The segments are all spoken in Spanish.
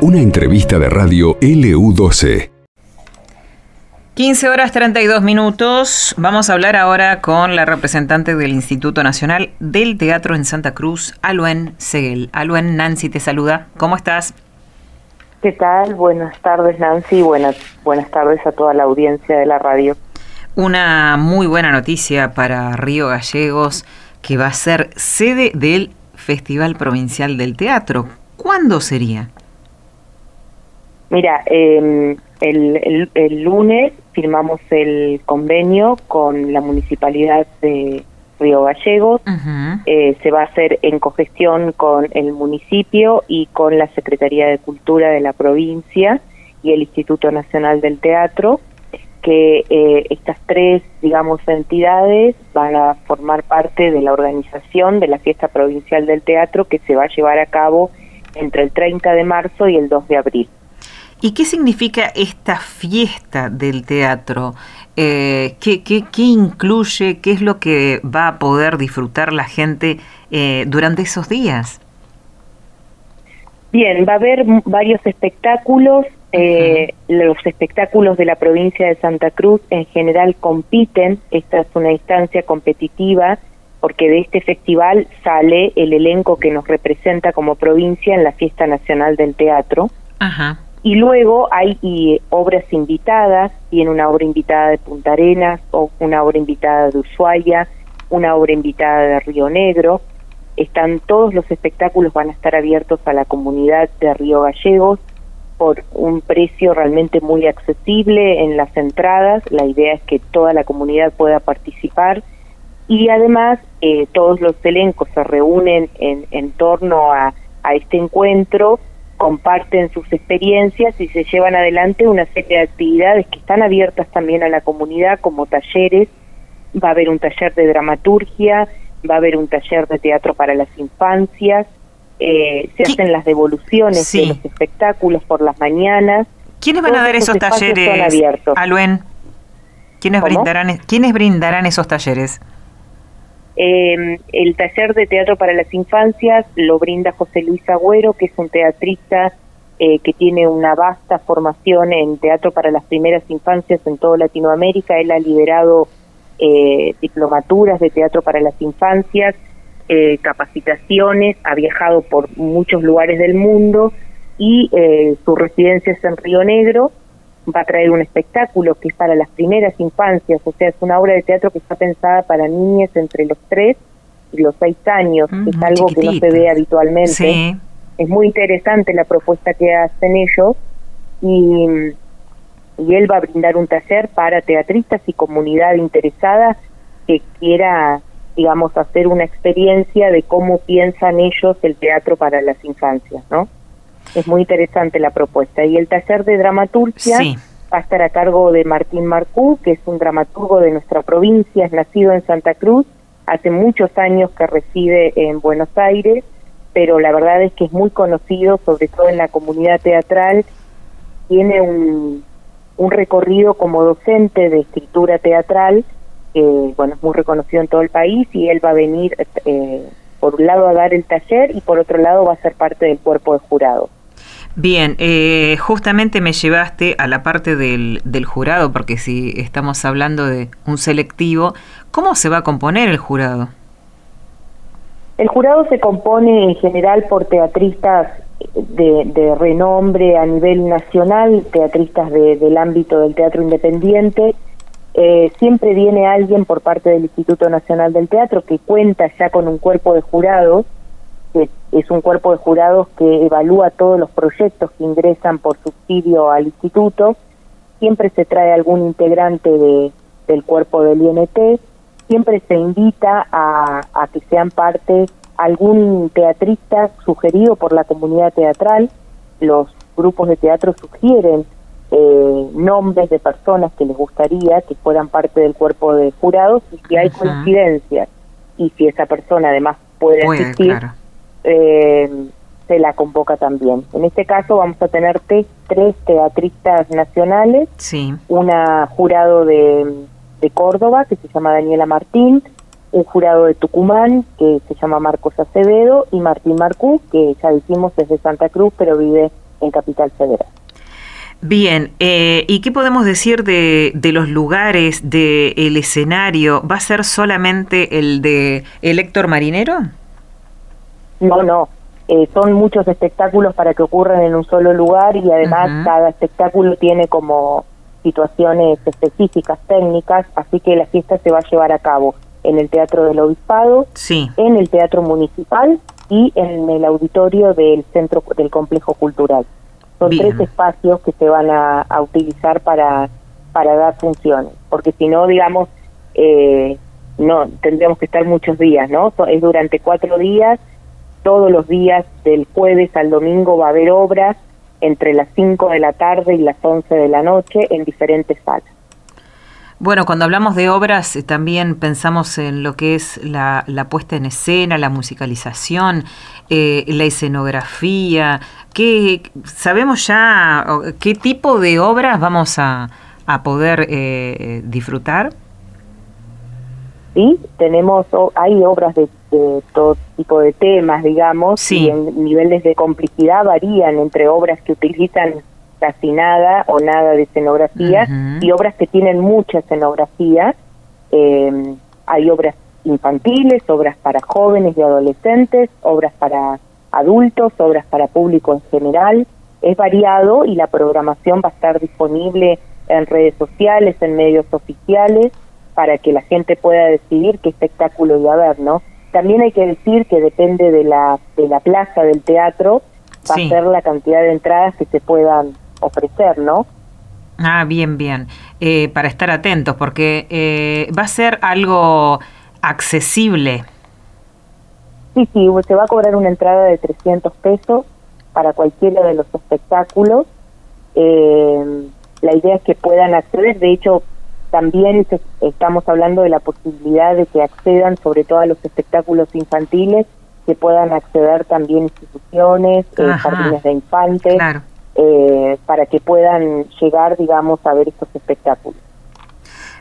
Una entrevista de radio LU12. 15 horas 32 minutos. Vamos a hablar ahora con la representante del Instituto Nacional del Teatro en Santa Cruz, Aluen Seguel. Aluen, Nancy te saluda. ¿Cómo estás? ¿Qué tal? Buenas tardes, Nancy. Buenas, buenas tardes a toda la audiencia de la radio. Una muy buena noticia para Río Gallegos, que va a ser sede del Festival Provincial del Teatro. ¿Cuándo sería? Mira, em, el, el, lunes firmamos el convenio con la municipalidad de Río Gallegos. Eh, se va a hacer en cogestión con el municipio y con la Secretaría de Cultura de la provincia y el Instituto Nacional del Teatro, que eh, estas tres, digamos, entidades van a formar parte de la organización de la Fiesta Provincial del Teatro que se va a llevar a cabo entre el 30 de marzo y el 2 de abril. ¿Y qué significa esta fiesta del teatro? Eh, ¿qué, qué, qué, incluye? ¿Qué es lo que va a poder disfrutar la gente eh, durante esos días? Bien, va a haber varios espectáculos. Eh, los espectáculos de la provincia de Santa Cruz en general compiten. Esta es una instancia competitiva porque de este festival sale el elenco que nos representa como provincia en la Fiesta Nacional del Teatro. Ajá. Y luego hay obras invitadas, tiene una obra invitada de Punta Arenas, o una obra invitada de Ushuaia, una obra invitada de Río Negro. Están todos los espectáculos van a estar abiertos a la comunidad de Río Gallegos por un precio realmente muy accesible en las entradas. La idea es que toda la comunidad pueda participar y además eh, todos los elencos se reúnen en, en torno a, a este encuentro comparten sus experiencias y se llevan adelante una serie de actividades que están abiertas también a la comunidad como talleres. Va a haber un taller de dramaturgia, va a haber un taller de teatro para las infancias, eh, se hacen las devoluciones de los espectáculos por las mañanas. ¿Quiénes van a dar esos, talleres, Aluen? ¿Quiénes brindarán, ¿Quiénes brindarán esos talleres? Eh, el taller de teatro para las infancias lo brinda José Luis Agüero, que es un teatrista eh, que tiene una vasta formación en teatro para las primeras infancias en toda Latinoamérica. Él ha liderado eh, diplomaturas de teatro para las infancias, eh, capacitaciones, ha viajado por muchos lugares del mundo y su residencia es en Río Negro. Va a traer un espectáculo que es para las primeras infancias, o sea, es una obra de teatro que está pensada para niñas entre los 3 y los 6 años, que es algo que no se ve habitualmente. Es muy interesante la propuesta que hacen ellos y, y él va a brindar un taller para teatristas y comunidad interesada que quiera, digamos, hacer una experiencia de cómo piensan ellos el teatro para las infancias, ¿no? Es muy interesante la propuesta. Y el taller de dramaturgia va a estar a cargo de Martín Marcú, que es un dramaturgo de nuestra provincia, es nacido en Santa Cruz, hace muchos años que reside en Buenos Aires, pero la verdad es que es muy conocido, sobre todo en la comunidad teatral, tiene un, un recorrido como docente de escritura teatral, que bueno, es muy reconocido en todo el país y él va a venir eh, por un lado a dar el taller y por otro lado va a ser parte del cuerpo de jurado. Bien, eh, justamente me llevaste a la parte del, del, jurado, porque si estamos hablando de un selectivo, ¿cómo se va a componer el jurado? El jurado se compone en general por teatristas de, de renombre a nivel nacional, teatristas del ámbito del teatro independiente. Eh, siempre viene alguien por parte del Instituto Nacional del Teatro que cuenta ya con un cuerpo de jurados que es un cuerpo de jurados que evalúa todos los proyectos que ingresan por subsidio al instituto. Siempre se trae algún integrante de, del cuerpo del INT. Siempre se invita a, a que sean parte algún teatrista sugerido por la comunidad teatral. Los grupos de teatro sugieren eh, nombres de personas que les gustaría que fueran parte del cuerpo de jurados y si hay coincidencias y si esa persona además puede asistir, eh, se la convoca también. En este caso vamos a tener tres teatristas nacionales, sí. una jurado de, de Córdoba que se llama Daniela Martín, un jurado de Tucumán que se llama Marcos Acevedo y Martín Marcú, que ya dijimos es de Santa Cruz, pero vive en Capital Federal. Bien, eh, ¿y qué podemos decir de, de los lugares, del escenario? ¿Va a ser solamente el de el Héctor Marinero? No, no. Eh, son muchos espectáculos para que ocurran en un solo lugar y además cada espectáculo tiene como situaciones específicas, técnicas, así que la fiesta se va a llevar a cabo en el Teatro del Obispado, sí. en el Teatro Municipal y en el auditorio del Centro del Complejo Cultural. Son tres espacios que se van a, utilizar para, para dar funciones, porque si no, digamos, eh, no tendríamos que estar muchos días, ¿no? Es durante cuatro días, todos los días del jueves al domingo va a haber obras entre las 5 de la tarde y las 11 de la noche en diferentes salas. Bueno, cuando hablamos de obras eh, también pensamos en lo que es la, puesta en escena, la musicalización, eh, la escenografía. ¿Qué, ¿Sabemos ya qué tipo de obras vamos a, poder eh, disfrutar? Sí, tenemos, hay obras de, todo tipo de temas, digamos, y en niveles de complicidad varían entre obras que utilizan casi nada o nada de escenografía y obras que tienen mucha escenografía. Eh, hay obras infantiles, obras para jóvenes y adolescentes, obras para adultos, obras para público en general. Es variado y la programación va a estar disponible en redes sociales, en medios oficiales, para que la gente pueda decidir qué espectáculo ir a ver, ¿no? También hay que decir que depende de la, de la plaza del teatro, va a ser la cantidad de entradas que se puedan ofrecer, ¿no? Ah, bien, bien. Eh, para estar atentos, porque eh, va a ser algo accesible. Sí, sí, se va a cobrar una entrada de 300 pesos para cualquiera de los espectáculos. Eh, la idea es que puedan acceder, de hecho, también estamos hablando de la posibilidad de que accedan, sobre todo a los espectáculos infantiles, que puedan acceder también instituciones, jardines de infantes. Claro eh, para que puedan llegar, digamos, a ver estos espectáculos.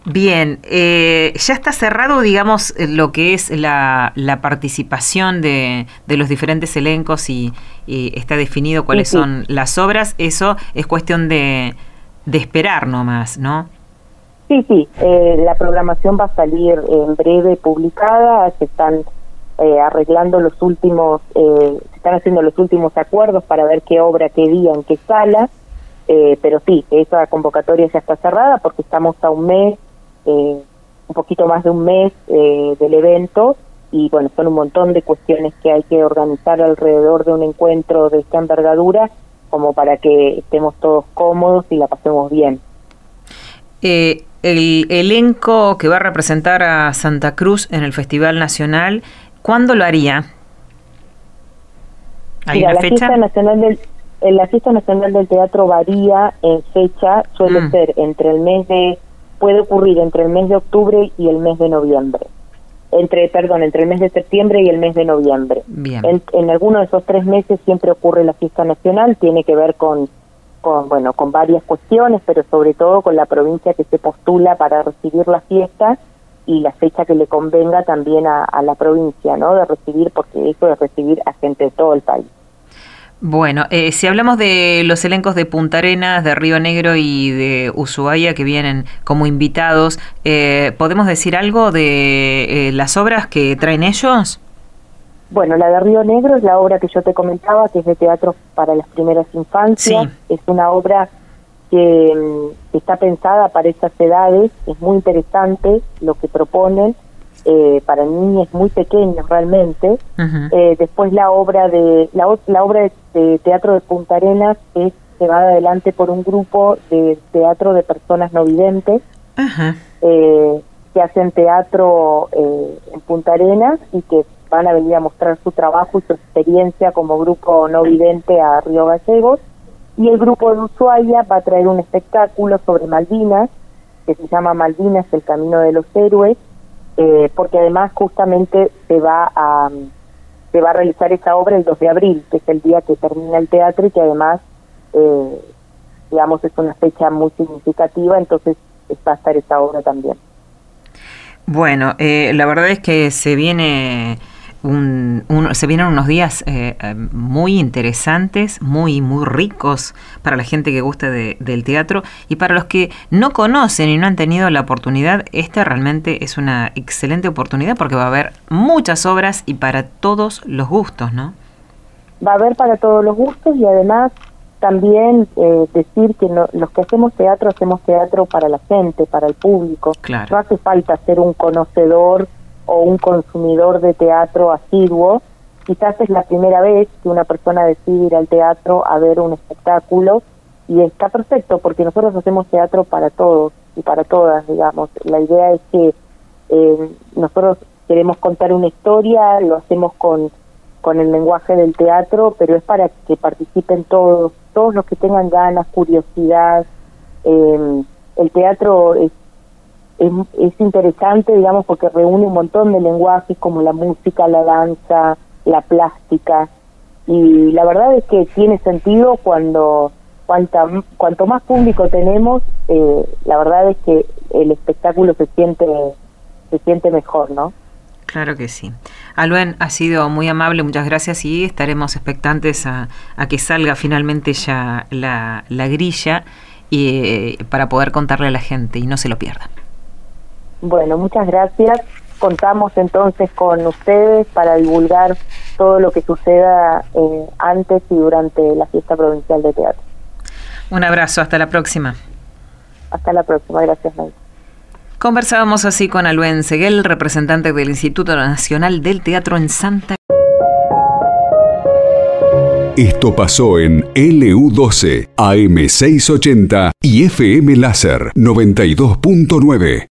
Bien, eh, ya está cerrado, digamos, lo que es la, participación de, los diferentes elencos y, está definido cuáles son las obras. Eso es cuestión de, de esperar nomás, ¿no? Sí, sí, eh, la programación va a salir en breve publicada, se están eh, arreglando los últimos, eh, se están haciendo los últimos acuerdos para ver qué obra, qué día, en qué sala, eh, pero sí, esa convocatoria ya está cerrada porque estamos a un mes, un poquito más de un mes del evento y bueno, son un montón de cuestiones que hay que organizar alrededor de un encuentro de esta envergadura como para que estemos todos cómodos y la pasemos bien. el elenco que va a representar a Santa Cruz en el Festival Nacional ¿Cuándo lo haría? ¿Hay la Fiesta nacional del, la fiesta nacional del teatro varía en fecha, suele mm. ser entre el mes de, puede ocurrir entre el mes de octubre y el mes de noviembre. Entre, perdón, entre el mes de septiembre y el mes de noviembre. Bien. En, en alguno de esos tres meses siempre ocurre la fiesta nacional, tiene que ver con, con, bueno, con varias cuestiones, pero sobre todo con la provincia que se postula para recibir la fiesta y la fecha que le convenga también a, la provincia, ¿no? De recibir, porque eso es recibir a gente de todo el país. Bueno, eh, si hablamos de los elencos de Punta Arenas, de Río Negro y de Ushuaia que vienen como invitados, eh, ¿podemos decir algo de eh, las obras que traen ellos? Bueno, la de Río Negro es la obra que yo te comentaba, que es de teatro para las primeras infancias. Es una obra que, está pensada para esas edades, es muy interesante lo que proponen, eh, para niños muy pequeños realmente. Eh, después la obra de la, la obra de, teatro de Punta Arenas es llevada adelante por un grupo de teatro de personas no videntes eh, que hacen teatro en Punta Arenas y que van a venir a mostrar su trabajo y su experiencia como grupo no vidente a Río Gallegos y el grupo de Ushuaia va a traer un espectáculo sobre Malvinas, que se llama Malvinas, el camino de los héroes, eh, porque además justamente se va a se va a realizar esa obra el 2 de abril, que es el día que termina el teatro y que además, eh, digamos, es una fecha muy significativa, entonces va a estar esa obra también. Bueno, eh, la verdad es que se viene un, se vienen unos días eh, eh, muy interesantes, muy, muy ricos para la gente que gusta del teatro y para los que no conocen y no han tenido la oportunidad, esta realmente es una excelente oportunidad porque va a haber muchas obras y para todos los gustos, ¿no? Va a haber para todos los gustos y además también eh, decir que los que hacemos teatro hacemos teatro para la gente, para el público. No hace falta ser un conocedor o un consumidor de teatro asiduo. Quizás es la primera vez que una persona decide ir al teatro a ver un espectáculo y está perfecto porque nosotros hacemos teatro para todos y para todas, digamos. La idea es que eh, nosotros queremos contar una historia, lo hacemos con, con el lenguaje del teatro, pero es para que participen todos, todos los que tengan ganas, curiosidad. Eh, el teatro es es, interesante, digamos, porque reúne un montón de lenguajes como la música, la danza, la plástica, y la verdad es que tiene sentido cuando cuanta, cuanto más público tenemos, eh, la verdad es que el espectáculo se siente se siente mejor, ¿no? Claro que sí. Aluen, ha sido muy amable, muchas gracias y estaremos expectantes a, a que salga finalmente ya la, la grilla y, eh, para poder contarle a la gente y no se lo pierda. Bueno, muchas gracias. Contamos entonces con ustedes para divulgar todo lo que suceda eh, antes y durante la fiesta provincial de teatro. Un abrazo, hasta la próxima. Hasta la próxima, gracias. Conversábamos así con Aluen Seguel, representante del Instituto Nacional del Teatro en Santa Esto pasó en LU12, AM680 y FM Láser 92.9.